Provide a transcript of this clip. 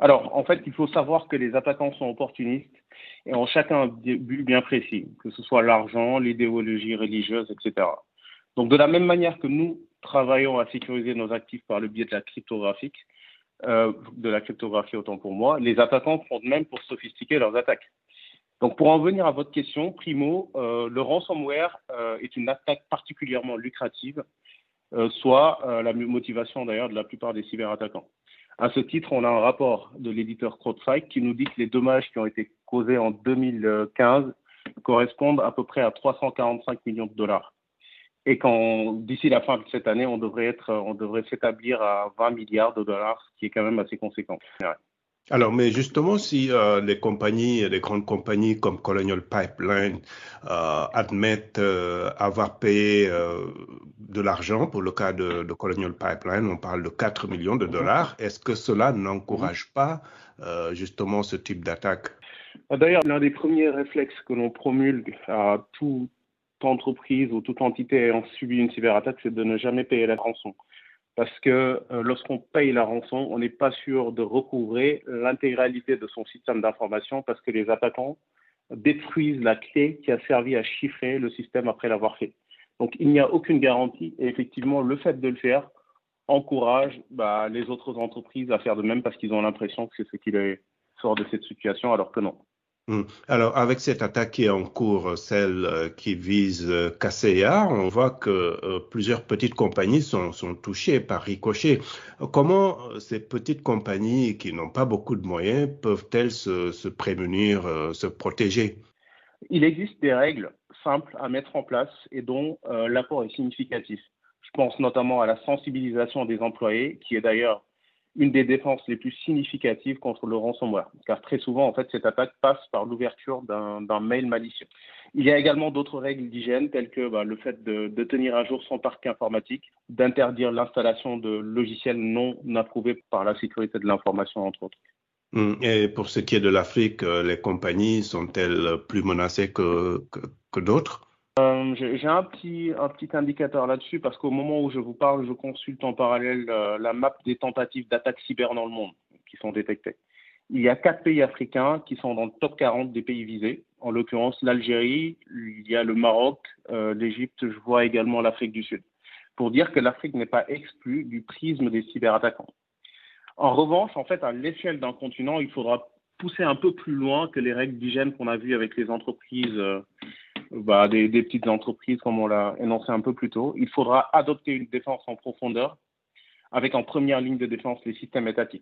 Alors, en fait, il faut savoir que les attaquants sont opportunistes et ont chacun un but bien précis, que ce soit l'argent, l'idéologie religieuse, etc. Donc, de la même manière que nous travaillons à sécuriser nos actifs par le biais de la cryptographie, euh, de la cryptographie autant pour moi, les attaquants font de même pour sophistiquer leurs attaques. Donc, pour en venir à votre question, primo, euh, le ransomware euh, est une attaque particulièrement lucrative, soit la motivation d'ailleurs de la plupart des cyberattaquants. À ce titre, on a un rapport de l'éditeur CrowdStrike qui nous dit que les dommages qui ont été causés en 2015 correspondent à peu près à 345 millions de dollars. Et quand d'ici la fin de cette année, on devrait devrait s'établir à 20 milliards de dollars, ce qui est quand même assez conséquent. Alors, mais justement, si euh, les compagnies, les grandes compagnies comme Colonial Pipeline euh, admettent euh, avoir payé de l'argent, pour le cas de, de, Colonial Pipeline, on parle de 4 millions de dollars, est-ce que cela n'encourage pas justement ce type d'attaque? D'ailleurs, l'un des premiers réflexes que l'on promulgue à toute entreprise ou toute entité ayant subi une cyberattaque, c'est de ne jamais payer la rançon parce que euh, lorsqu'on paye la rançon, on n'est pas sûr de recouvrer l'intégralité de son système d'information parce que les attaquants détruisent la clé qui a servi à chiffrer le système après l'avoir fait. Donc il n'y a aucune garantie et effectivement le fait de le faire encourage bah, les autres entreprises à faire de même parce qu'ils ont l'impression que c'est ce qui les sort de cette situation alors que non. Hmm. Alors, avec cette attaque qui est en cours, celle euh, qui vise euh, Kaseya, on voit que euh, plusieurs petites compagnies sont, touchées par ricochet. Comment ces petites compagnies qui n'ont pas beaucoup de moyens peuvent-elles se, prémunir, se protéger? Il existe des règles simples à mettre en place et dont euh, l'apport est significatif. Je pense notamment à la sensibilisation des employés, qui est d'ailleurs une des défenses les plus significatives contre le ransomware, car très souvent, en fait, cette attaque passe par l'ouverture d'un mail malicieux. Il y a également d'autres règles d'hygiène, telles que bah, le fait de, tenir à jour son parc informatique, d'interdire l'installation de logiciels non approuvés par la sécurité de l'information, entre autres. Hum, et pour ce qui est de l'Afrique, euh, les compagnies sont-elles plus menacées que d'autres? Euh, J'ai un petit, un petit indicateur là-dessus parce qu'au moment où je vous parle, je consulte en parallèle euh, la map des tentatives d'attaque cyber dans le monde qui sont détectées. Il y a quatre pays africains qui sont dans le top 40 des pays visés. En l'occurrence, l'Algérie, il y a le Maroc, euh, l'Égypte, je vois également l'Afrique du Sud. Pour dire que l'Afrique n'est pas exclue du prisme des cyberattaquants. En revanche, en fait, à l'échelle d'un continent, il faudra pousser un peu plus loin que les règles d'hygiène qu'on a vues avec les entreprises bah, des, des, petites entreprises, comme on l'a énoncé un peu plus tôt. Il faudra adopter une défense en profondeur, avec en première ligne de défense les systèmes étatiques.